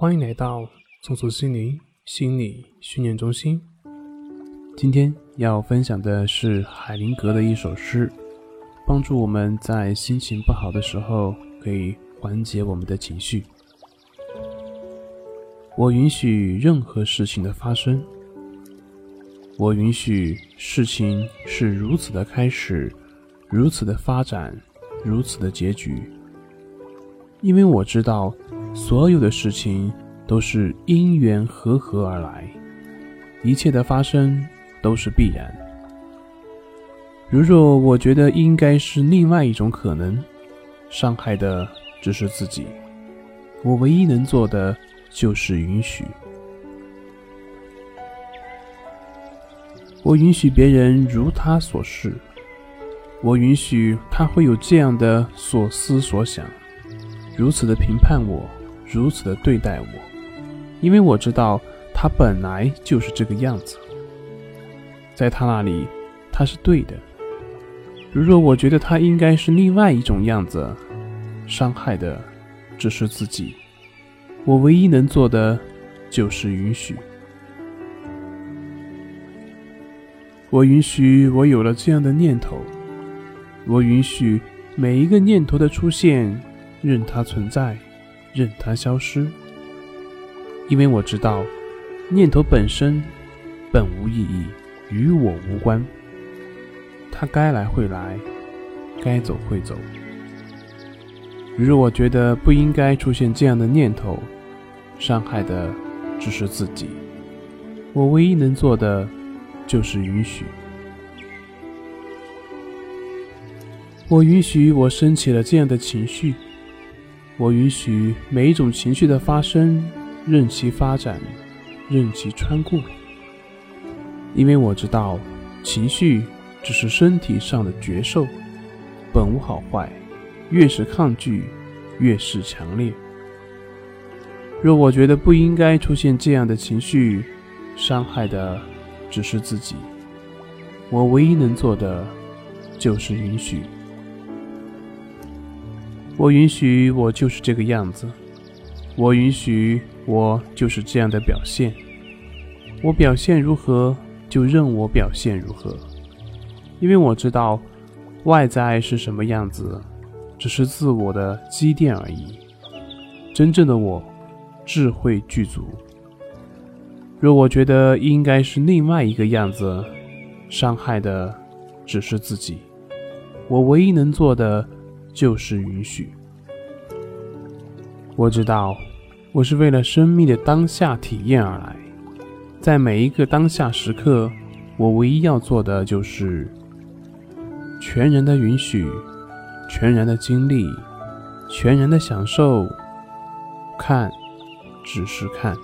欢迎来到重塑心灵心理训练中心。今天要分享的是海灵格的一首诗，帮助我们在心情不好的时候可以缓解我们的情绪。我允许任何事情的发生，我允许事情是如此的开始，如此的发展，如此的结局，因为我知道。所有的事情都是因缘和合而来，一切的发生都是必然。如若我觉得应该是另外一种可能，伤害的只是自己，我唯一能做的就是允许。我允许别人如他所示，我允许他会有这样的所思所想，如此的评判我。如此的对待我，因为我知道他本来就是这个样子，在他那里他是对的。如若我觉得他应该是另外一种样子，伤害的只是自己，我唯一能做的就是允许。我允许我有了这样的念头，我允许每一个念头的出现，任它存在。任它消失，因为我知道，念头本身本无意义，与我无关。它该来会来，该走会走。如若我觉得不应该出现这样的念头，伤害的只是自己。我唯一能做的就是允许。我允许我升起了这样的情绪。我允许每一种情绪的发生，任其发展，任其穿过，因为我知道，情绪只是身体上的觉受，本无好坏，越是抗拒，越是强烈。若我觉得不应该出现这样的情绪，伤害的只是自己，我唯一能做的就是允许。我允许我就是这个样子，我允许我就是这样的表现。我表现如何，就任我表现如何，因为我知道外在是什么样子，只是自我的积淀而已。真正的我，智慧具足。若我觉得应该是另外一个样子，伤害的只是自己。我唯一能做的。就是允许。我知道，我是为了生命的当下体验而来，在每一个当下时刻，我唯一要做的就是全然的允许，全然的经历，全然的享受。看，只是看。